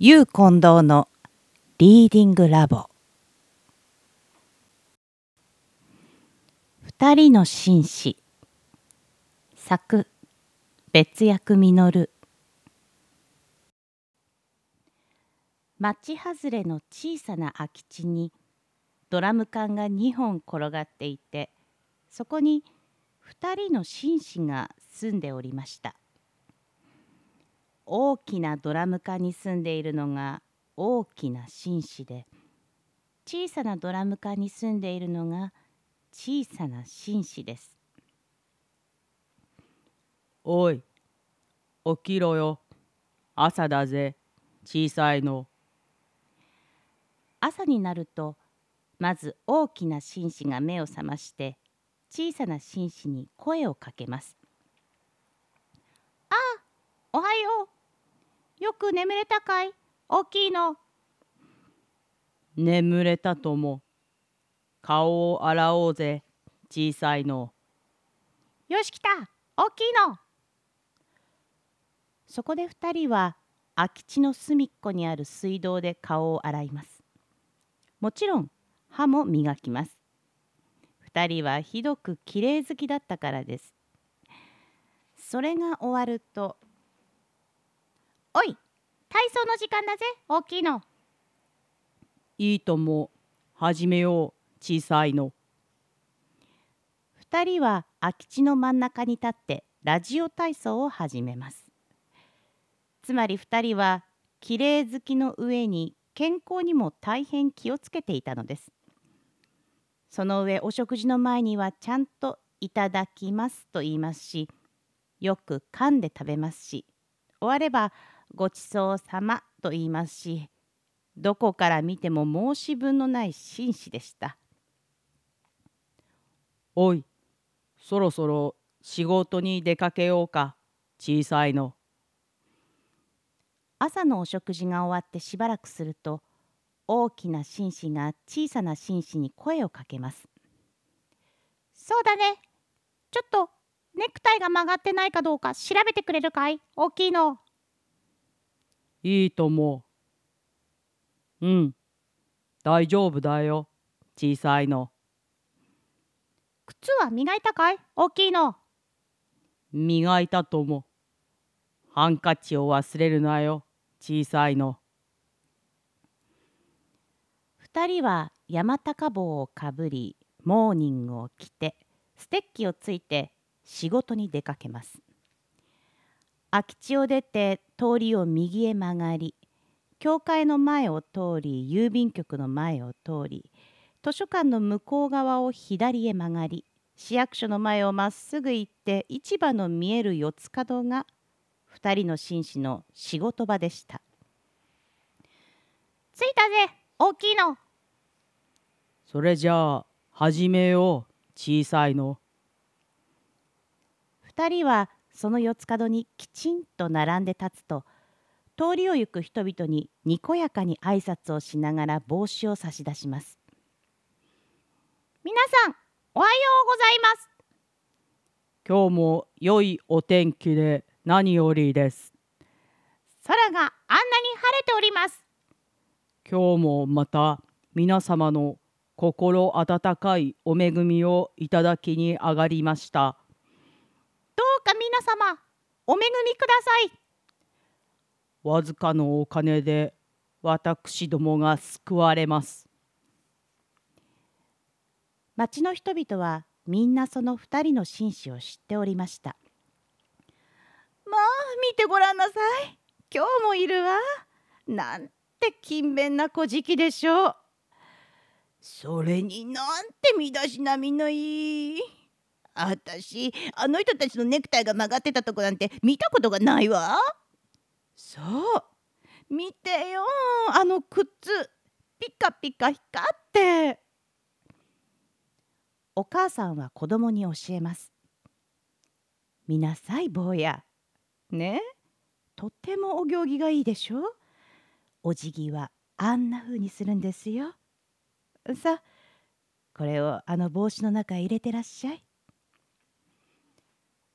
ゆう近藤のリーディングラボ。二人の紳士。作別役実町外れの小さな空き地にドラム缶が2本転がっていてそこに二人の紳士が住んでおりました。大きなドラム缶に住んでいるのが大きな紳士で小さなドラム缶に住んでいるのが小さな紳士です。おい起きろよ朝だぜ小さいの。朝になるとまず大きな紳士が目を覚まして小さな紳士に声をかけます。あおはようよく眠れたかい？大きいの。眠れたとも。顔を洗おうぜ小さいの。よし来た大きいの。そこで二人は空き地の隅っこにある水道で顔を洗います。もちろん歯も磨きます。二人はひどくきれい好きだったからです。それが終わるとおい体操の時間だぜ大きいの。いいとも。始めよう小さいの。2人は空き地の真ん中に立ってラジオ体操を始めます。つまり2人はきれい好きの上に健康にも大変気をつけていたのです。その上お食事の前にはちゃんと「いただきます」と言いますしよく噛んで食べますし終わればごちそうさまと言いますしどこから見ても申し分のない紳士でした。おいそろそろ仕事に出かけようか小さいの。朝のお食事が終わってしばらくすると大きな紳士が小さな紳士に声をかけます。そうだね。ちょっとネクタイが曲がってないかどうか調べてくれるかい？大きいのいいとも。うん、大丈夫だよ、小さいの。靴は磨いたかい？大きいの。磨いたとも。ハンカチを忘れるなよ、小さいの。二人は山高帽をかぶり、モーニングを着て、ステッキをついて仕事に出かけます。空き地を出て通りを右へ曲がり教会の前を通り郵便局の前を通り図書館の向こう側を左へ曲がり市役所の前をまっすぐ行って市場の見える四つ角が2人の紳士の仕事場でした。着いたぜ大きいの。それじゃあ始めよう小さいの。2人はその四つ角にきちんと並んで立つと通りを行く人々ににこやかに挨拶をしながら帽子を差し出します。皆さんおはようございます。今日も良いお天気で何よりです。空があんなに晴れております。今日もまた皆様の心温かいお恵みをいただきに上がりました様お恵みください。わずかのお金で私どもが救われます。町の人々はみんなその二人の紳士を知っておりました。まあ見てごらんなさい。今日もいるわ。なんて勤勉な小じでしょう。それになんて身だしなみのいいあたしあの人たちのネクタイが曲がってたとこなんて見たことがないわ。そう。見てよ。あの靴ピカピカ光って。お母さんは子供に教えます。見なさい坊や。ね？とってもお行儀がいいでしょ。お辞儀はあんな風にするんですよ。さあこれをあの帽子の中へ入れてらっしゃい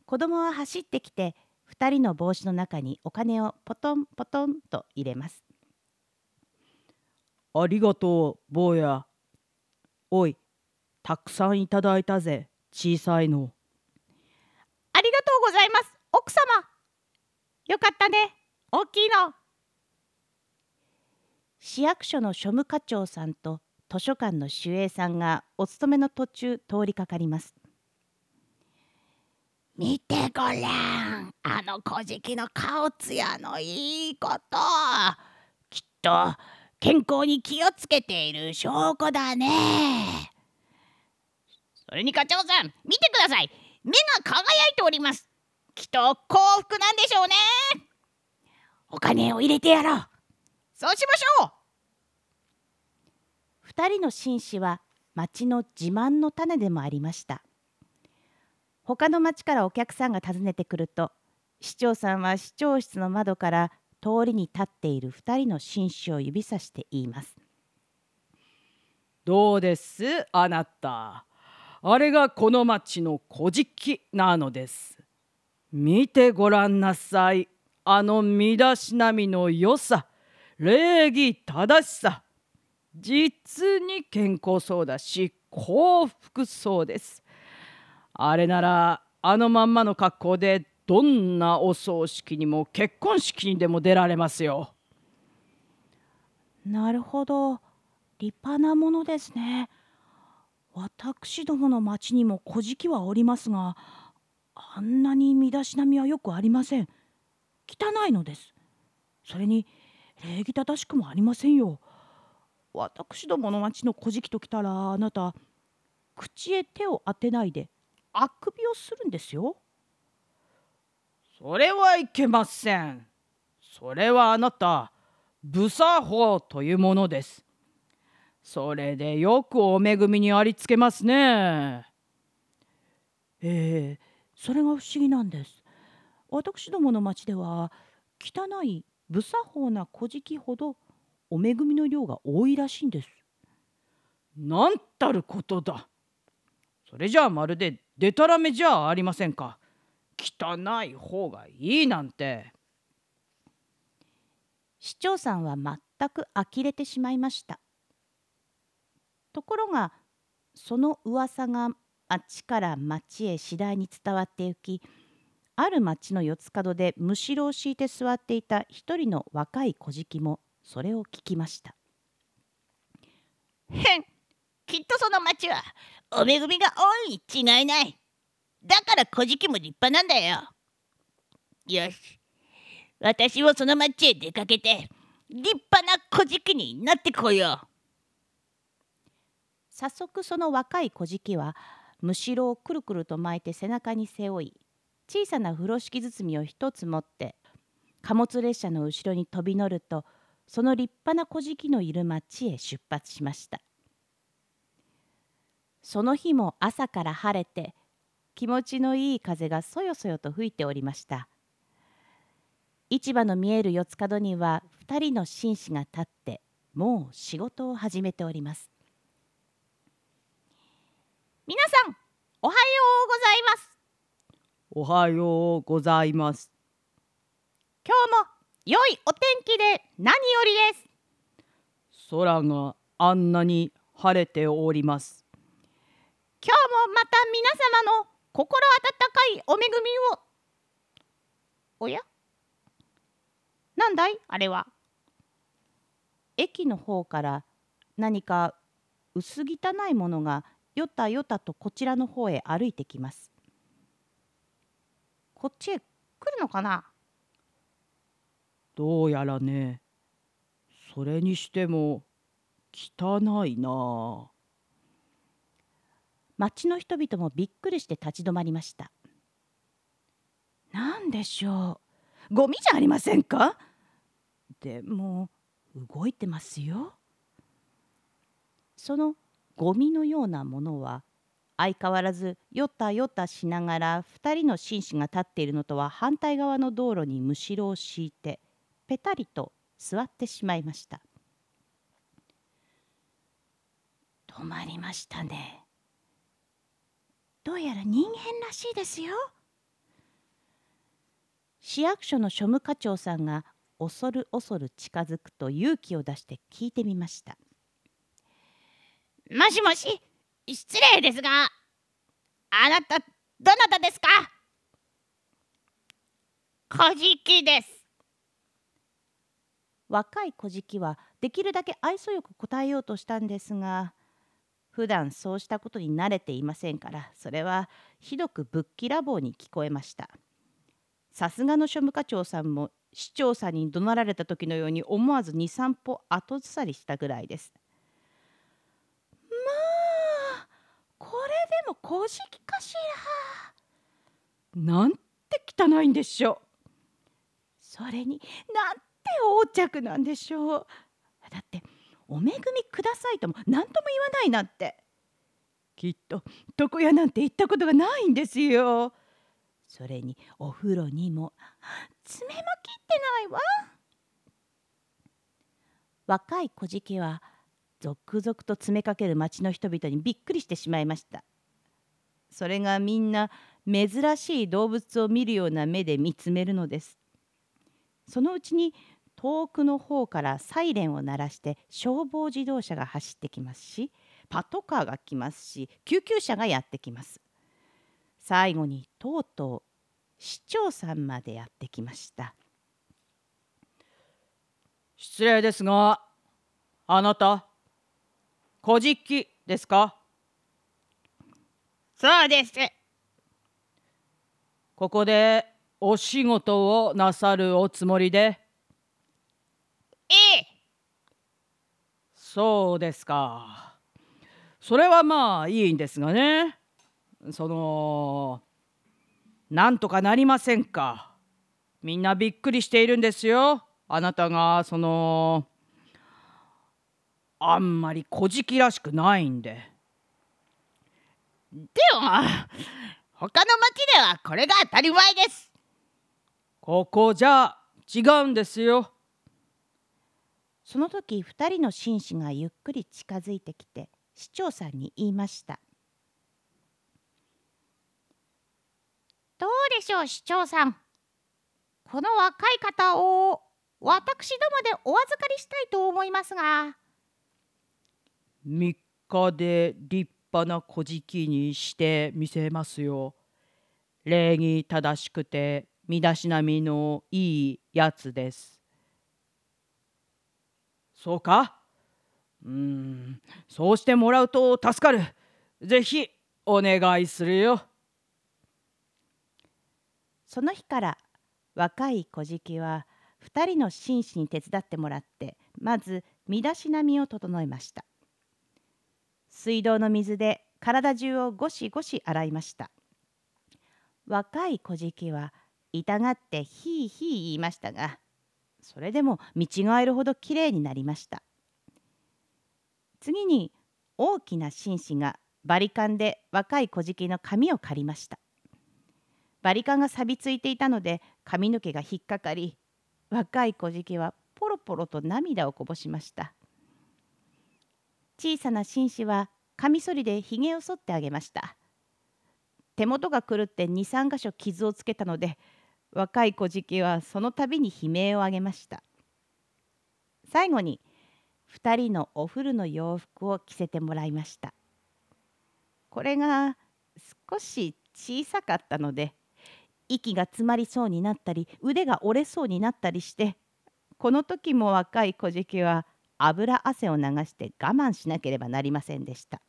子供は走ってきて2人の帽子の中にお金をポトンポトンと入れます。ありがとう坊や。おいたくさんいただいたぜ小さいの。ありがとうございます。奥様。よかったね。大きいの。市役所の庶務課長さんと図書館の守衛さんがお勤めの途中通りかかります見てごらん。あの小じの顔つやのいいこと。きっと健康に気をつけている証拠だね。それに課長さん見てください。目が輝いております。きっと幸福なんでしょうね。お金を入れてやろう。そうしましょう。二人の紳士は町の自慢の種でもありました。他の町からお客さんが訪ねてくると市長さんは市長室の窓から通りに立っている二人の紳士を指さして言いますどうです？あなたあれがこの町の古事記なのです見てごらんなさい。あの身だしなみの良さ。礼儀正しさ。実に健康そうだし幸福そうです。あれならあのまんまの格好でどんなお葬式にも結婚式にでも出られますよ。なるほど立派なものですね。私どもの町にも小じはおりますがあんなに身だしなみはよくありません。汚いのです。それに礼儀正しくもありませんよ。私どもの町の小じときたらあなた口へ手を当てないであくびをするんですよ。それはいけません。それはあなた不作法というものです。それでよくお恵みにありつけますね。ええそれが不思議なんです。私どもの町では汚い不作法な小じほどお恵みの量が多いらしいんです。なんたることだ。それじゃあまるででたらめじゃありませんか。汚い方がいいなんて。市長さんは全く呆れてしまいました。ところがその噂が町から町へ次第に伝わってゆきある町の四つ角でむしろを敷いて座っていた一人の若い小じもそれを聞きました。へんきっとその町はお恵みが多いに違いない。だから小じも立派なんだよ。よし。私もその町へ出かけて立派な小じになってこよう。早速その若い小じはむしろをくるくると巻いて背中に背負い小さな風呂敷包みを一つ持って貨物列車の後ろに飛び乗るとその立派な小じのいる町へ出発しました。その日も朝から晴れて気持ちのいい風がそよそよと吹いておりました。市場の見える四つ角には2人の紳士が立ってもう仕事を始めております。皆さんおはようございます。おはようございます。今日も良いお天気で何よりです。空があんなに晴れております今日もまた皆様の心温かいお恵みを。おや？なんだい？あれは。駅の方から何か薄汚いものがよたよたとこちらの方へ歩いてきます。こっちへ来るのかな？どうやらね。それにしても汚いなあ。町の人々もびっくりして立ち止まりました。何でしょう。ゴミじゃありませんか？でも動いてますよ。そのゴミのようなものは相変わらずよたよたしながら2人の紳士が立っているのとは反対側の道路にむしろを敷いてぺたりと座ってしまいました。止まりましたね。どうやら人間らしいですよ。市役所の庶務課長さんが恐る恐る近づくと勇気を出して聞いてみました。もしもし失礼ですがあなたどなたですか？小じです。若い小じはできるだけ愛想よく答えようとしたんですが普段そうしたことに慣れていませんからそれはひどくぶっきらぼうに聞こえました。さすがの庶務課長さんも市長さんに怒鳴られた時のように思わず23歩後ずさりしたぐらいです。まあこれでも小じかしら。なんて汚いんでしょう。それになんて横着なんでしょう。だってお恵みくださいとも何とも言わないなんて。きっと床屋なんて行ったことがないんですよ。それにお風呂にも爪も切ってないわ。若い小じは続々と詰めかける町の人々にびっくりしてしまいました。それがみんな珍しい動物を見るような目で見つめるのです。そのうちに遠くの方からサイレンを鳴らして消防自動車が走ってきますしパトカーが来ますし救急車がやってきます。最後にとうとう市長さんまでやってきました。失礼ですがあなた小じですか？そうです。ここでお仕事をなさるおつもりでええそうですか。それはまあいいんですがね。そのなんとかなりませんか。みんなびっくりしているんですよ。あなたがそのあんまり小じらしくないんで。でも他の町ではこれが当たり前です。ここじゃ違うんですよ。その時2人の紳士がゆっくり近づいてきて市長さんに言いました「どうでしょう市長さんこの若い方を私どもでお預かりしたいと思いますが」。3日で立派な小じにしてみせますよ。礼儀正しくて身だしなみのいいやつです。そうか？うんそうしてもらうと助かる。ぜひお願いするよ。その日から若い小じは2人の紳士に手伝ってもらってまず身だしなみを整えました水道の水で体中をゴシゴシ洗いました若い小じは痛がってひいひい言いましたがそれでも見違えるほどきれいになりました。次に大きな紳士がバリカンで若い小じの髪を刈りました。バリカンが錆びついていたので髪の毛が引っかかり若い小じはポロポロと涙をこぼしました。小さな紳士はカミソリでひげを剃ってあげました。手元が狂って23箇所傷をつけたので若い小じはその度に悲鳴を上げました。最後に2人のお古の洋服を着せてもらいました。これが少し小さかったので息が詰まりそうになったり腕が折れそうになったりしてこの時も若い小じは油汗を流して我慢しなければなりませんでした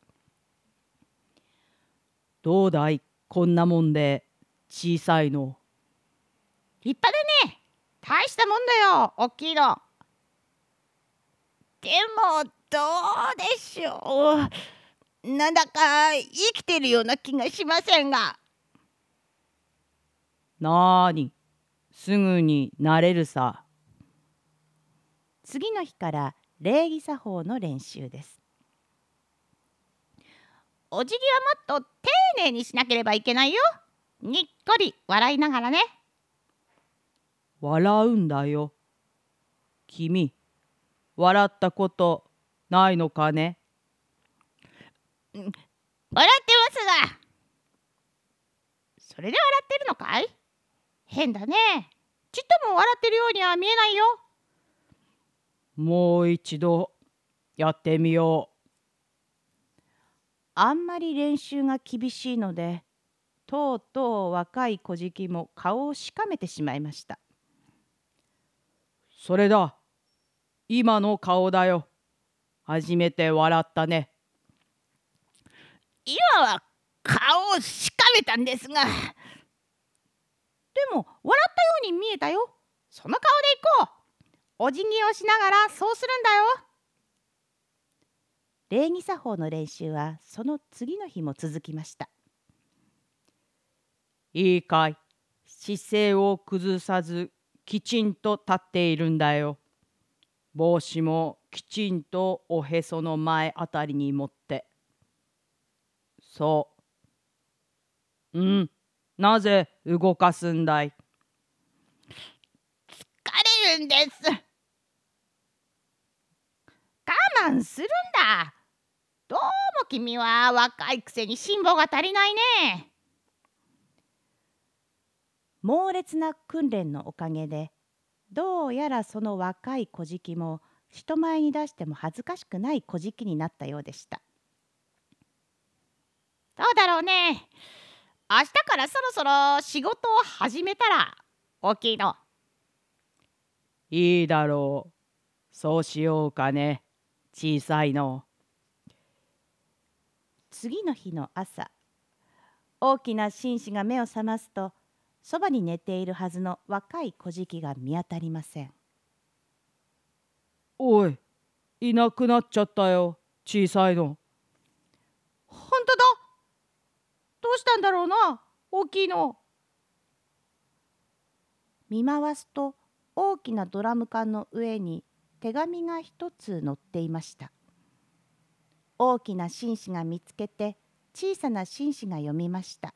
どうだい？こんなもんで小さいの立派だね。大したもんだよ大きいの。でもどうでしょう。なんだか生きてるような気がしませんが。なーに。すぐになれるさ。次の日から礼儀作法の練習です。お辞儀はもっと丁寧にしなければいけないよ。にっこり笑いながらね笑うんだよ。君、笑ったことないのかね？笑ってますが。それで笑ってるのかい？変だね。ちっとも笑ってるようには見えないよ。もう一度やってみよう。あんまり練習が厳しいのでとうとう若い小じも顔をしかめてしまいましたそれだ。今の顔だよ。初めて笑ったね。今は顔をしかめたんですが。でも笑ったように見えたよ。その顔で行こう。お辞儀をしながらそうするんだよ。礼儀作法の練習はその次の日も続きました。いいかい。姿勢を崩さずきちんと立っているんだよ。帽子もきちんとおへその前あたりに持って。そう。うん。なぜ動かすんだい？疲れるんです。我慢するんだ。どうも君は若いくせに辛抱が足りないね。猛烈な訓練のおかげでどうやらその若い小じも人前に出しても恥ずかしくない小じになったようでした。どうだろうね。明日からそろそろ仕事を始めたら大きいの。いいだろう。そうしようかね。小さいの。次の日の朝大きな紳士が目を覚ますとそばに寝ているはずの若い小じが見当たりません。おいいなくなっちゃったよ小さいの。本当だ。どうしたんだろうな大きいの。見回すと大きなドラム缶の上に手紙が一つ載っていました。大きな紳士が見つけて小さな紳士が読みました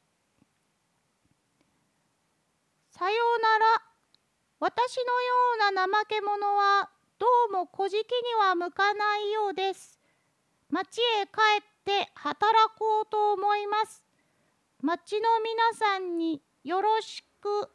さようなら。私のような怠け者はどうも小じきには向かないようです。町へ帰って働こうと思います。町の皆さんによろしく